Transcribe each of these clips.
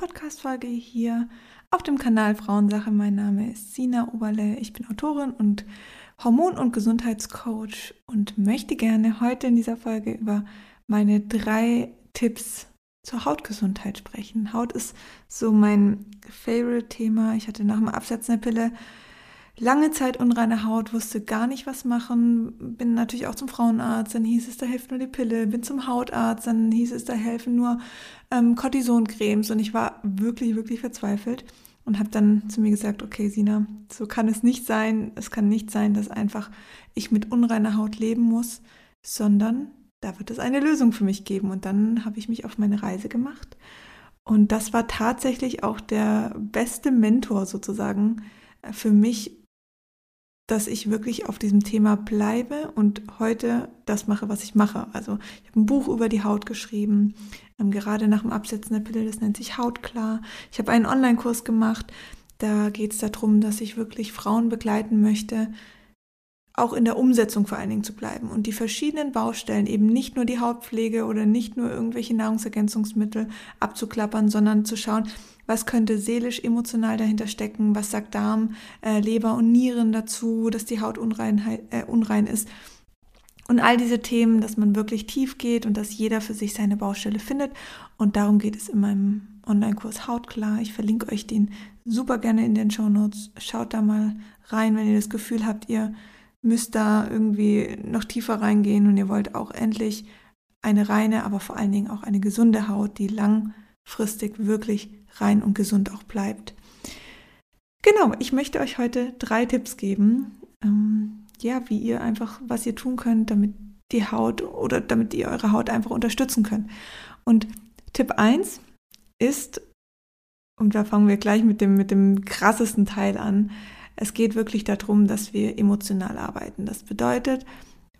Podcast-Folge hier auf dem Kanal Frauensache. Mein Name ist Sina Oberle, ich bin Autorin und Hormon- und Gesundheitscoach und möchte gerne heute in dieser Folge über meine drei Tipps zur Hautgesundheit sprechen. Haut ist so mein Favorite-Thema. Ich hatte nach dem Absetzen der Pille lange Zeit unreine Haut, wusste gar nicht, was machen. Bin natürlich auch zum Frauenarzt, dann hieß es, da hilft nur die Pille. Bin zum Hautarzt, dann hieß es, da helfen nur ähm, Cortisoncremes. Und ich war wirklich, wirklich verzweifelt und habe dann zu mir gesagt, okay, Sina, so kann es nicht sein. Es kann nicht sein, dass einfach ich mit unreiner Haut leben muss, sondern da wird es eine Lösung für mich geben. Und dann habe ich mich auf meine Reise gemacht. Und das war tatsächlich auch der beste Mentor sozusagen äh, für mich, dass ich wirklich auf diesem Thema bleibe und heute das mache, was ich mache. Also ich habe ein Buch über die Haut geschrieben, ähm, gerade nach dem Absetzen der Pille, das nennt sich Hautklar. Ich habe einen Online-Kurs gemacht, da geht es darum, dass ich wirklich Frauen begleiten möchte, auch in der Umsetzung vor allen Dingen zu bleiben und die verschiedenen Baustellen, eben nicht nur die Hautpflege oder nicht nur irgendwelche Nahrungsergänzungsmittel abzuklappern, sondern zu schauen, was könnte seelisch, emotional dahinter stecken, was sagt Darm, äh, Leber und Nieren dazu, dass die Haut unrein, äh, unrein ist. Und all diese Themen, dass man wirklich tief geht und dass jeder für sich seine Baustelle findet. Und darum geht es in meinem Online-Kurs Hautklar. Ich verlinke euch den super gerne in den Show Notes. Schaut da mal rein, wenn ihr das Gefühl habt, ihr müsst da irgendwie noch tiefer reingehen und ihr wollt auch endlich eine reine, aber vor allen Dingen auch eine gesunde Haut, die langfristig wirklich rein und gesund auch bleibt. Genau, ich möchte euch heute drei Tipps geben, ähm, ja, wie ihr einfach, was ihr tun könnt, damit die Haut oder damit ihr eure Haut einfach unterstützen könnt. Und Tipp 1 ist, und da fangen wir gleich mit dem, mit dem krassesten Teil an, es geht wirklich darum, dass wir emotional arbeiten. Das bedeutet,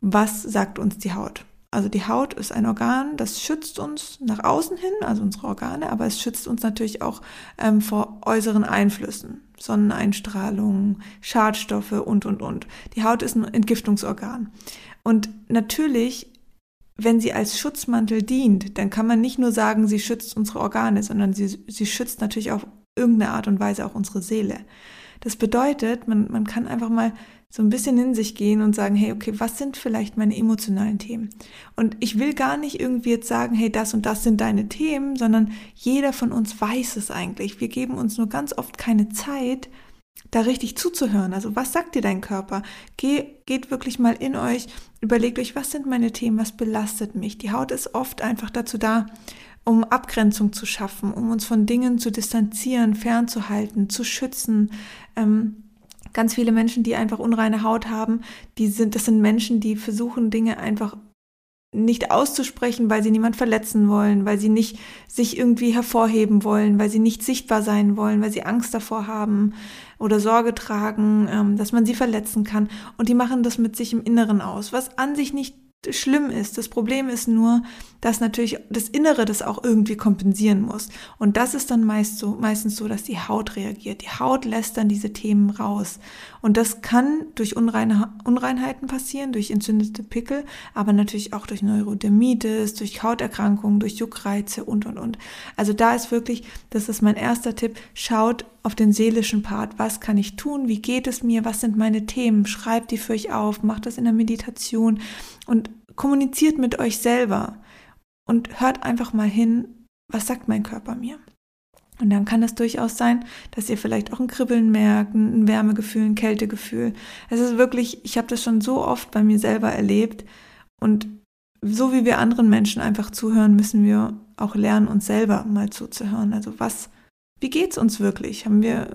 was sagt uns die Haut? Also die Haut ist ein Organ, das schützt uns nach außen hin, also unsere Organe, aber es schützt uns natürlich auch ähm, vor äußeren Einflüssen, Sonneneinstrahlung, Schadstoffe und, und, und. Die Haut ist ein Entgiftungsorgan. Und natürlich, wenn sie als Schutzmantel dient, dann kann man nicht nur sagen, sie schützt unsere Organe, sondern sie, sie schützt natürlich auf irgendeine Art und Weise auch unsere Seele. Das bedeutet, man, man kann einfach mal so ein bisschen in sich gehen und sagen, hey, okay, was sind vielleicht meine emotionalen Themen? Und ich will gar nicht irgendwie jetzt sagen, hey, das und das sind deine Themen, sondern jeder von uns weiß es eigentlich. Wir geben uns nur ganz oft keine Zeit, da richtig zuzuhören. Also was sagt dir dein Körper? Geh, geht wirklich mal in euch, überlegt euch, was sind meine Themen, was belastet mich? Die Haut ist oft einfach dazu da, um Abgrenzung zu schaffen, um uns von Dingen zu distanzieren, fernzuhalten, zu schützen. Ähm, ganz viele Menschen, die einfach unreine Haut haben, die sind, das sind Menschen, die versuchen, Dinge einfach nicht auszusprechen, weil sie niemand verletzen wollen, weil sie nicht sich irgendwie hervorheben wollen, weil sie nicht sichtbar sein wollen, weil sie Angst davor haben oder Sorge tragen, ähm, dass man sie verletzen kann. Und die machen das mit sich im Inneren aus, was an sich nicht schlimm ist. Das Problem ist nur, dass natürlich das Innere das auch irgendwie kompensieren muss. Und das ist dann meist so, meistens so, dass die Haut reagiert. Die Haut lässt dann diese Themen raus. Und das kann durch Unreine, Unreinheiten passieren, durch entzündete Pickel, aber natürlich auch durch Neurodermitis, durch Hauterkrankungen, durch Juckreize und, und, und. Also da ist wirklich, das ist mein erster Tipp, schaut auf den seelischen Part. Was kann ich tun? Wie geht es mir? Was sind meine Themen? Schreibt die für euch auf, macht das in der Meditation und kommuniziert mit euch selber und hört einfach mal hin, was sagt mein Körper mir. Und dann kann es durchaus sein, dass ihr vielleicht auch ein Kribbeln merkt, ein Wärmegefühl, ein Kältegefühl. Es ist wirklich, ich habe das schon so oft bei mir selber erlebt und so wie wir anderen Menschen einfach zuhören, müssen wir auch lernen, uns selber mal zuzuhören. Also was wie geht's uns wirklich? Haben wir,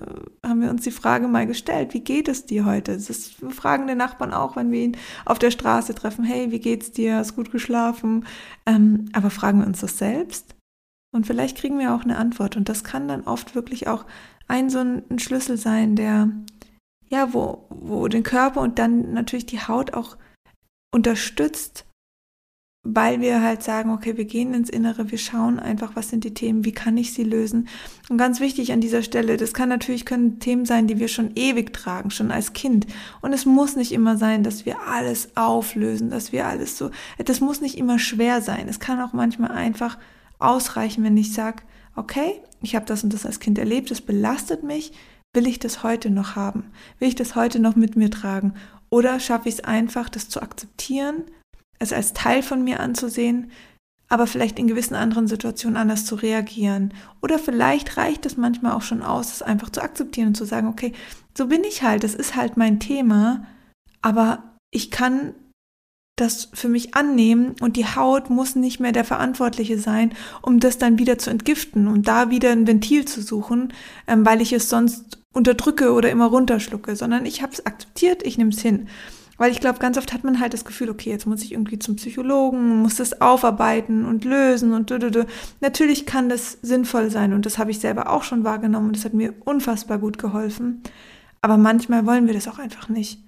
haben wir uns die Frage mal gestellt, wie geht es dir heute? Das fragen den Nachbarn auch, wenn wir ihn auf der Straße treffen. Hey, wie geht's dir? Hast gut geschlafen? Ähm, aber fragen wir uns das selbst? Und vielleicht kriegen wir auch eine Antwort. Und das kann dann oft wirklich auch ein so ein Schlüssel sein, der, ja, wo, wo den Körper und dann natürlich die Haut auch unterstützt, weil wir halt sagen, okay, wir gehen ins Innere, wir schauen einfach, was sind die Themen, wie kann ich sie lösen. Und ganz wichtig an dieser Stelle, das kann natürlich können Themen sein, die wir schon ewig tragen, schon als Kind. Und es muss nicht immer sein, dass wir alles auflösen, dass wir alles so, das muss nicht immer schwer sein. Es kann auch manchmal einfach ausreichen, wenn ich sage, okay, ich habe das und das als Kind erlebt, das belastet mich, will ich das heute noch haben? Will ich das heute noch mit mir tragen? Oder schaffe ich es einfach, das zu akzeptieren, es als Teil von mir anzusehen, aber vielleicht in gewissen anderen Situationen anders zu reagieren. Oder vielleicht reicht es manchmal auch schon aus, es einfach zu akzeptieren und zu sagen, okay, so bin ich halt, das ist halt mein Thema, aber ich kann das für mich annehmen und die Haut muss nicht mehr der Verantwortliche sein, um das dann wieder zu entgiften und da wieder ein Ventil zu suchen, ähm, weil ich es sonst unterdrücke oder immer runterschlucke, sondern ich habe es akzeptiert, ich nehme es hin. Weil ich glaube, ganz oft hat man halt das Gefühl, okay, jetzt muss ich irgendwie zum Psychologen, muss das aufarbeiten und lösen und du, du, du. Natürlich kann das sinnvoll sein und das habe ich selber auch schon wahrgenommen und das hat mir unfassbar gut geholfen. Aber manchmal wollen wir das auch einfach nicht.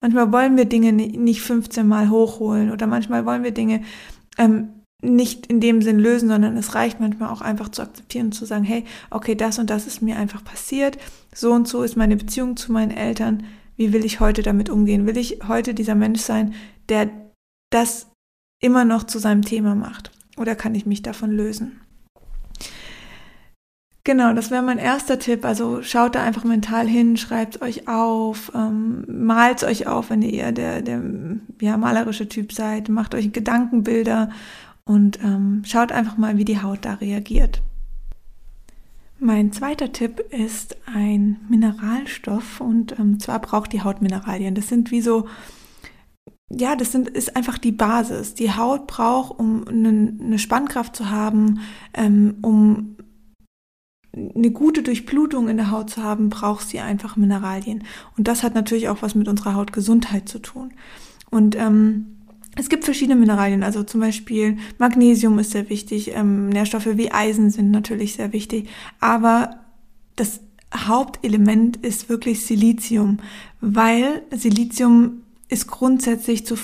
Manchmal wollen wir Dinge nicht 15 Mal hochholen oder manchmal wollen wir Dinge ähm, nicht in dem Sinn lösen, sondern es reicht manchmal auch einfach zu akzeptieren und zu sagen, hey, okay, das und das ist mir einfach passiert, so und so ist meine Beziehung zu meinen Eltern, wie will ich heute damit umgehen? Will ich heute dieser Mensch sein, der das immer noch zu seinem Thema macht? Oder kann ich mich davon lösen? Genau, das wäre mein erster Tipp. Also schaut da einfach mental hin, schreibt euch auf, ähm, malt euch auf, wenn ihr eher der, der ja, malerische Typ seid. Macht euch Gedankenbilder und ähm, schaut einfach mal, wie die Haut da reagiert. Mein zweiter Tipp ist ein Mineralstoff und ähm, zwar braucht die Haut Mineralien. Das sind wie so, ja, das sind, ist einfach die Basis. Die Haut braucht, um eine, eine Spannkraft zu haben, ähm, um eine gute Durchblutung in der Haut zu haben, braucht sie einfach Mineralien. Und das hat natürlich auch was mit unserer Hautgesundheit zu tun. Und ähm, es gibt verschiedene Mineralien, also zum Beispiel Magnesium ist sehr wichtig, ähm, Nährstoffe wie Eisen sind natürlich sehr wichtig, aber das Hauptelement ist wirklich Silizium, weil Silizium ist grundsätzlich zur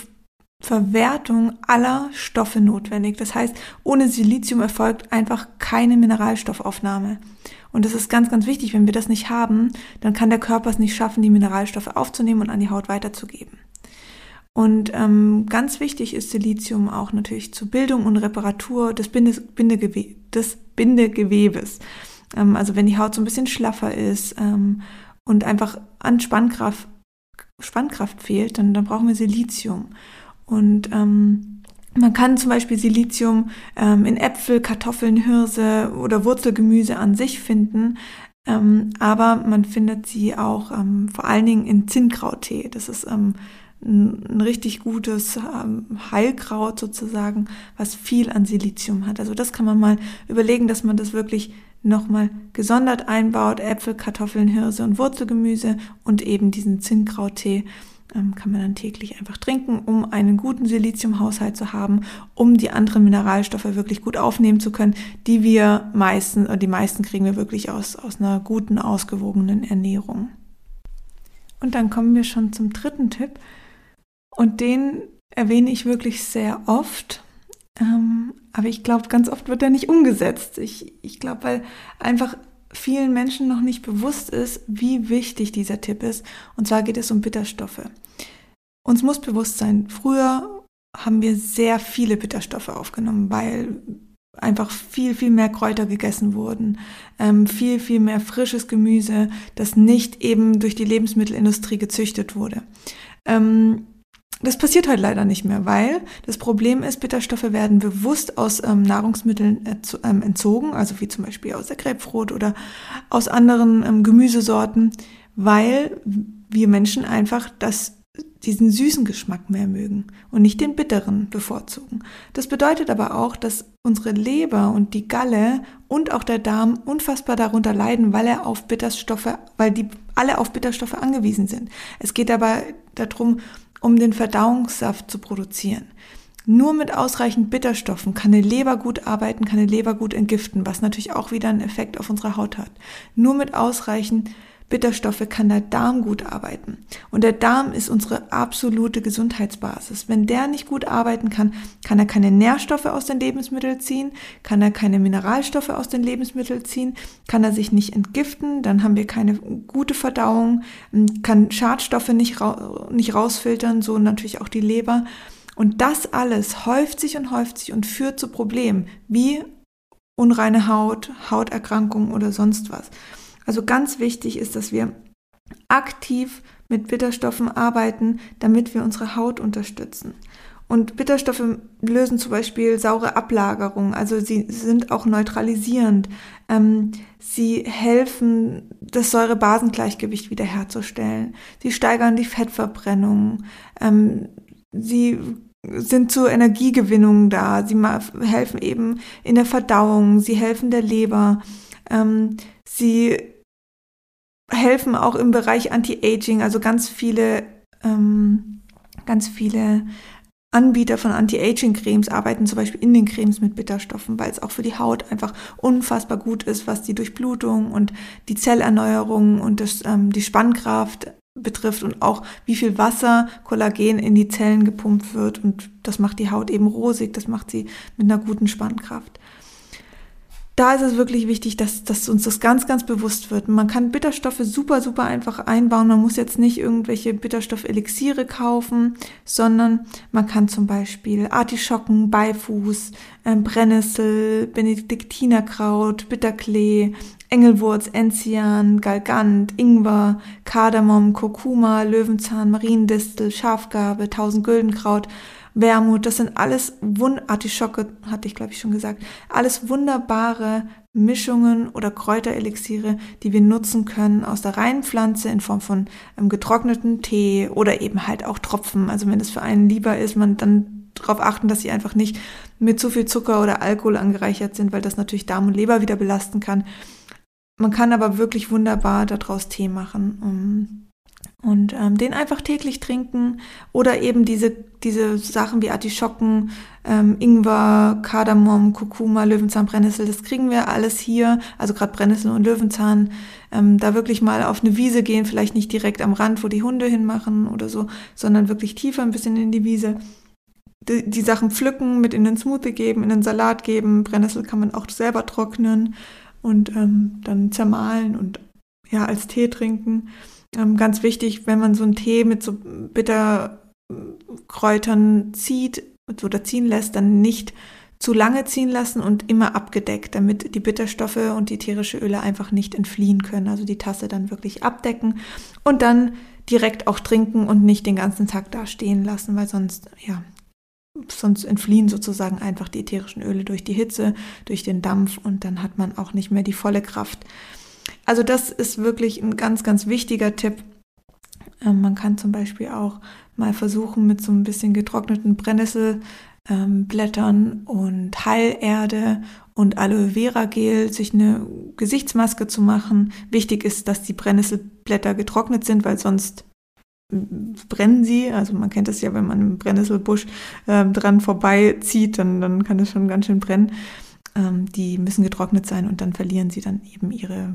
Verwertung aller Stoffe notwendig. Das heißt, ohne Silizium erfolgt einfach keine Mineralstoffaufnahme. Und das ist ganz, ganz wichtig. Wenn wir das nicht haben, dann kann der Körper es nicht schaffen, die Mineralstoffe aufzunehmen und an die Haut weiterzugeben. Und ähm, ganz wichtig ist Silizium auch natürlich zur Bildung und Reparatur des, Binde, Bindegewe des Bindegewebes. Ähm, also wenn die Haut so ein bisschen schlaffer ist ähm, und einfach an Spannkraft, Spannkraft fehlt, dann, dann brauchen wir Silizium. Und ähm, man kann zum Beispiel Silizium ähm, in Äpfel, Kartoffeln, Hirse oder Wurzelgemüse an sich finden. Ähm, aber man findet sie auch ähm, vor allen Dingen in Zinnkrauttee. Das ist ähm, ein richtig gutes ähm, Heilkraut sozusagen, was viel an Silizium hat. Also das kann man mal überlegen, dass man das wirklich nochmal gesondert einbaut. Äpfel, Kartoffeln, Hirse und Wurzelgemüse und eben diesen Zinnkrauttee kann man dann täglich einfach trinken, um einen guten Siliziumhaushalt zu haben, um die anderen Mineralstoffe wirklich gut aufnehmen zu können, die wir meisten, oder die meisten kriegen wir wirklich aus, aus einer guten, ausgewogenen Ernährung. Und dann kommen wir schon zum dritten Tipp. Und den erwähne ich wirklich sehr oft. Ähm, aber ich glaube, ganz oft wird er nicht umgesetzt. Ich, ich glaube, weil einfach vielen Menschen noch nicht bewusst ist, wie wichtig dieser Tipp ist. Und zwar geht es um Bitterstoffe. Uns muss bewusst sein, früher haben wir sehr viele Bitterstoffe aufgenommen, weil einfach viel, viel mehr Kräuter gegessen wurden, ähm, viel, viel mehr frisches Gemüse, das nicht eben durch die Lebensmittelindustrie gezüchtet wurde. Ähm, das passiert heute leider nicht mehr, weil das Problem ist, Bitterstoffe werden bewusst aus ähm, Nahrungsmitteln ähm, entzogen, also wie zum Beispiel aus der Grapefruit oder aus anderen ähm, Gemüsesorten, weil wir Menschen einfach das, diesen süßen Geschmack mehr mögen und nicht den bitteren bevorzugen. Das bedeutet aber auch, dass unsere Leber und die Galle und auch der Darm unfassbar darunter leiden, weil er auf Bitterstoffe, weil die alle auf Bitterstoffe angewiesen sind. Es geht aber darum, um den Verdauungssaft zu produzieren. Nur mit ausreichend Bitterstoffen kann eine Leber gut arbeiten, kann eine Leber gut entgiften, was natürlich auch wieder einen Effekt auf unsere Haut hat. Nur mit ausreichend Bitterstoffe kann der Darm gut arbeiten. Und der Darm ist unsere absolute Gesundheitsbasis. Wenn der nicht gut arbeiten kann, kann er keine Nährstoffe aus den Lebensmitteln ziehen, kann er keine Mineralstoffe aus den Lebensmitteln ziehen, kann er sich nicht entgiften, dann haben wir keine gute Verdauung, kann Schadstoffe nicht, ra nicht rausfiltern, so natürlich auch die Leber. Und das alles häuft sich und häuft sich und führt zu Problemen wie unreine Haut, Hauterkrankungen oder sonst was. Also ganz wichtig ist, dass wir aktiv mit Bitterstoffen arbeiten, damit wir unsere Haut unterstützen. Und Bitterstoffe lösen zum Beispiel saure Ablagerungen, also sie sind auch neutralisierend. Ähm, sie helfen, das Säure-Basen-Gleichgewicht wiederherzustellen. Sie steigern die Fettverbrennung. Ähm, sie sind zur Energiegewinnung da. Sie helfen eben in der Verdauung. Sie helfen der Leber. Ähm, sie helfen auch im Bereich Anti-Aging, also ganz viele, ähm, ganz viele Anbieter von Anti-Aging-Cremes arbeiten zum Beispiel in den Cremes mit Bitterstoffen, weil es auch für die Haut einfach unfassbar gut ist, was die Durchblutung und die Zellerneuerung und das, ähm, die Spannkraft betrifft und auch wie viel Wasser, Kollagen in die Zellen gepumpt wird. Und das macht die Haut eben rosig, das macht sie mit einer guten Spannkraft da ist es wirklich wichtig, dass, dass uns das ganz, ganz bewusst wird. Man kann Bitterstoffe super, super einfach einbauen. Man muss jetzt nicht irgendwelche Bitterstoffelixiere kaufen, sondern man kann zum Beispiel Artischocken, Beifuß, äh, Brennnessel, Benediktinerkraut, Bitterklee, Engelwurz, Enzian, Galgant, Ingwer, Kardamom, Kurkuma, Löwenzahn, Mariendistel, Schafgarbe, Tausendgüldenkraut Wermut, das sind alles Wund Artischocke, hatte ich glaube ich schon gesagt, alles wunderbare Mischungen oder Kräuterelixiere, die wir nutzen können aus der reinen Pflanze in Form von ähm, getrockneten Tee oder eben halt auch Tropfen. Also wenn es für einen lieber ist, man dann darauf achten, dass sie einfach nicht mit zu viel Zucker oder Alkohol angereichert sind, weil das natürlich Darm und Leber wieder belasten kann. Man kann aber wirklich wunderbar daraus Tee machen. Um und ähm, den einfach täglich trinken oder eben diese, diese Sachen wie Artischocken, ähm, Ingwer, Kardamom, Kurkuma, Löwenzahn, Brennnessel, das kriegen wir alles hier, also gerade Brennnessel und Löwenzahn, ähm, da wirklich mal auf eine Wiese gehen, vielleicht nicht direkt am Rand, wo die Hunde hinmachen oder so, sondern wirklich tiefer ein bisschen in die Wiese. Die, die Sachen pflücken, mit in den Smoothie geben, in den Salat geben, Brennnessel kann man auch selber trocknen und ähm, dann zermahlen und ja, als Tee trinken. Ähm, ganz wichtig, wenn man so einen Tee mit so Bitterkräutern zieht oder ziehen lässt, dann nicht zu lange ziehen lassen und immer abgedeckt, damit die Bitterstoffe und die tierische Öle einfach nicht entfliehen können. Also die Tasse dann wirklich abdecken und dann direkt auch trinken und nicht den ganzen Tag da stehen lassen, weil sonst, ja, sonst entfliehen sozusagen einfach die ätherischen Öle durch die Hitze, durch den Dampf und dann hat man auch nicht mehr die volle Kraft. Also das ist wirklich ein ganz, ganz wichtiger Tipp. Ähm, man kann zum Beispiel auch mal versuchen, mit so ein bisschen getrockneten Brennnesselblättern ähm, und Heilerde und Aloe Vera Gel sich eine Gesichtsmaske zu machen. Wichtig ist, dass die Brennnesselblätter getrocknet sind, weil sonst brennen sie. Also man kennt das ja, wenn man im Brennnesselbusch äh, dran vorbeizieht, dann, dann kann es schon ganz schön brennen. Ähm, die müssen getrocknet sein und dann verlieren sie dann eben ihre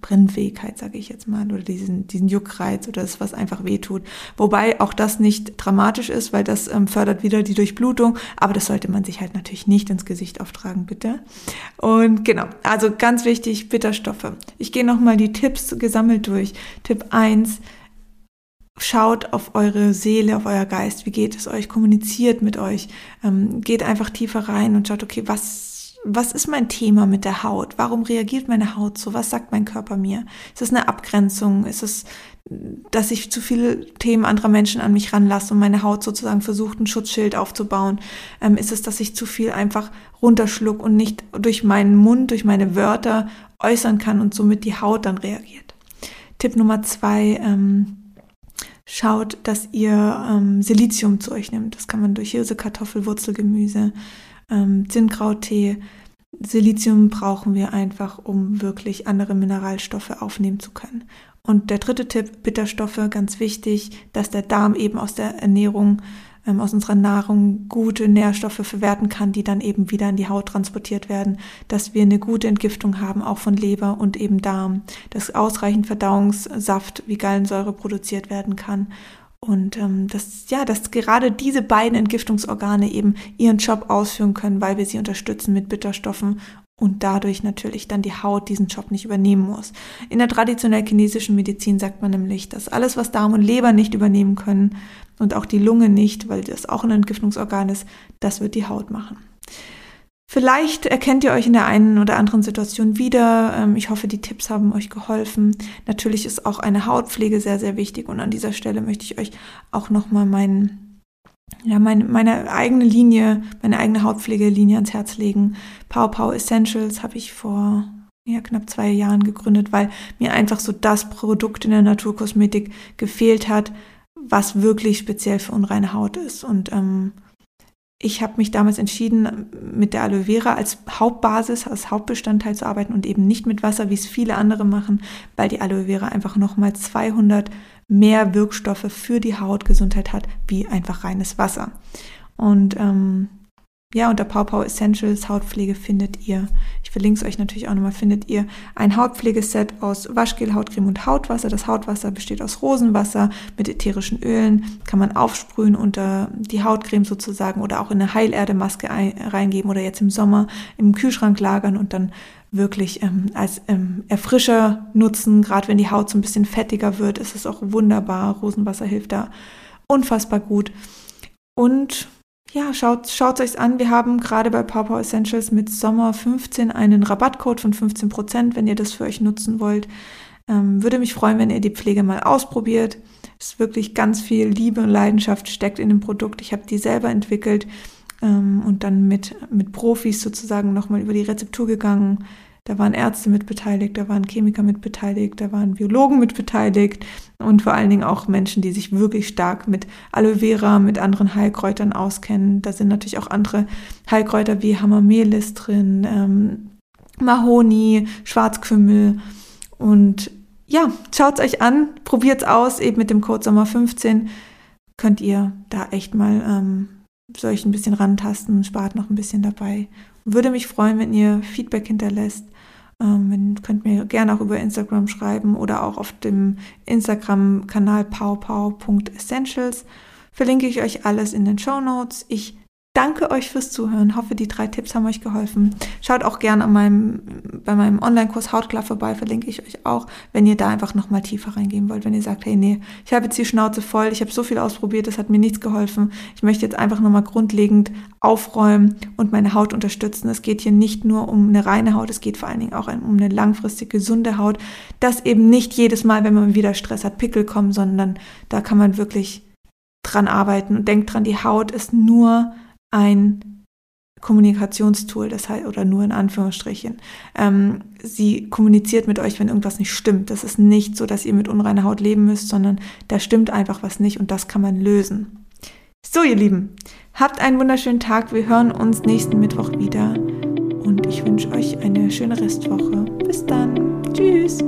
Brennfähigkeit, sage ich jetzt mal, oder diesen, diesen Juckreiz oder das, was einfach wehtut. Wobei auch das nicht dramatisch ist, weil das ähm, fördert wieder die Durchblutung, aber das sollte man sich halt natürlich nicht ins Gesicht auftragen, bitte. Und genau, also ganz wichtig, Bitterstoffe. Ich gehe nochmal die Tipps gesammelt durch. Tipp 1, schaut auf eure Seele, auf euer Geist, wie geht es euch, kommuniziert mit euch, ähm, geht einfach tiefer rein und schaut, okay, was was ist mein Thema mit der Haut? Warum reagiert meine Haut so? Was sagt mein Körper mir? Ist es eine Abgrenzung? Ist es, dass ich zu viele Themen anderer Menschen an mich ranlasse und meine Haut sozusagen versucht, ein Schutzschild aufzubauen? Ähm, ist es, dass ich zu viel einfach runterschluck und nicht durch meinen Mund, durch meine Wörter äußern kann und somit die Haut dann reagiert? Tipp Nummer zwei, ähm, schaut, dass ihr ähm, Silizium zu euch nehmt. Das kann man durch Hirse, Kartoffel, Wurzelgemüse, ähm, Zinnkrauttee. Silizium brauchen wir einfach, um wirklich andere Mineralstoffe aufnehmen zu können. Und der dritte Tipp, Bitterstoffe, ganz wichtig, dass der Darm eben aus der Ernährung, ähm, aus unserer Nahrung gute Nährstoffe verwerten kann, die dann eben wieder in die Haut transportiert werden, dass wir eine gute Entgiftung haben, auch von Leber und eben Darm, dass ausreichend Verdauungssaft wie Gallensäure produziert werden kann und ähm, dass, ja, dass gerade diese beiden Entgiftungsorgane eben ihren Job ausführen können, weil wir sie unterstützen mit Bitterstoffen und dadurch natürlich dann die Haut diesen Job nicht übernehmen muss. In der traditionell chinesischen Medizin sagt man nämlich, dass alles, was Darm und Leber nicht übernehmen können und auch die Lunge nicht, weil das auch ein Entgiftungsorgan ist, das wird die Haut machen. Vielleicht erkennt ihr euch in der einen oder anderen Situation wieder. Ähm, ich hoffe, die Tipps haben euch geholfen. Natürlich ist auch eine Hautpflege sehr, sehr wichtig. Und an dieser Stelle möchte ich euch auch nochmal meinen, ja, meine, meine eigene Linie, meine eigene Hautpflegelinie ans Herz legen. Pow Pow Essentials habe ich vor ja, knapp zwei Jahren gegründet, weil mir einfach so das Produkt in der Naturkosmetik gefehlt hat, was wirklich speziell für unreine Haut ist. Und ähm, ich habe mich damals entschieden, mit der Aloe Vera als Hauptbasis, als Hauptbestandteil zu arbeiten und eben nicht mit Wasser, wie es viele andere machen, weil die Aloe Vera einfach nochmal 200 mehr Wirkstoffe für die Hautgesundheit hat, wie einfach reines Wasser. Und ähm, ja, unter Pau Essentials Hautpflege findet ihr, ich verlinke es euch natürlich auch nochmal, findet ihr ein Hautpflegeset aus Waschgel, Hautcreme und Hautwasser. Das Hautwasser besteht aus Rosenwasser mit ätherischen Ölen, kann man aufsprühen unter die Hautcreme sozusagen oder auch in eine Heilerdemaske reingeben oder jetzt im Sommer im Kühlschrank lagern und dann wirklich ähm, als ähm, Erfrischer nutzen. Gerade wenn die Haut so ein bisschen fettiger wird, ist es auch wunderbar. Rosenwasser hilft da unfassbar gut. Und ja, schaut schaut euch an. Wir haben gerade bei Pawpaw Essentials mit Sommer 15 einen Rabattcode von 15 Prozent, wenn ihr das für euch nutzen wollt. Ähm, würde mich freuen, wenn ihr die Pflege mal ausprobiert. Es ist wirklich ganz viel Liebe und Leidenschaft steckt in dem Produkt. Ich habe die selber entwickelt ähm, und dann mit, mit Profis sozusagen nochmal über die Rezeptur gegangen, da waren Ärzte mit beteiligt, da waren Chemiker mit beteiligt, da waren Biologen mit beteiligt und vor allen Dingen auch Menschen, die sich wirklich stark mit Aloe Vera, mit anderen Heilkräutern auskennen. Da sind natürlich auch andere Heilkräuter wie Hamamelis drin, ähm, Mahoni, Schwarzkümmel und ja, schaut's euch an, probiert's aus, eben mit dem Code Sommer 15 könnt ihr da echt mal ähm, solch ein bisschen rantasten, spart noch ein bisschen dabei. Würde mich freuen, wenn ihr Feedback hinterlässt. Ähm, könnt mir gerne auch über Instagram schreiben oder auch auf dem Instagram-Kanal powpow.essentials. Verlinke ich euch alles in den Show Notes. Ich danke euch fürs Zuhören. Hoffe, die drei Tipps haben euch geholfen. Schaut auch gerne an meinem, bei meinem Online-Kurs Hautklar vorbei, verlinke ich euch auch, wenn ihr da einfach nochmal tiefer reingehen wollt. Wenn ihr sagt, hey, nee, ich habe jetzt die Schnauze voll, ich habe so viel ausprobiert, das hat mir nichts geholfen. Ich möchte jetzt einfach nochmal grundlegend aufräumen und meine Haut unterstützen. Es geht hier nicht nur um eine reine Haut, es geht vor allen Dingen auch um eine langfristig gesunde Haut, dass eben nicht jedes Mal, wenn man wieder Stress hat, Pickel kommen, sondern da kann man wirklich dran arbeiten und denkt dran, die Haut ist nur ein Kommunikationstool, das heißt, oder nur in Anführungsstrichen. Ähm, sie kommuniziert mit euch, wenn irgendwas nicht stimmt. Das ist nicht so, dass ihr mit unreiner Haut leben müsst, sondern da stimmt einfach was nicht und das kann man lösen. So, ihr Lieben, habt einen wunderschönen Tag. Wir hören uns nächsten Mittwoch wieder und ich wünsche euch eine schöne Restwoche. Bis dann. Tschüss.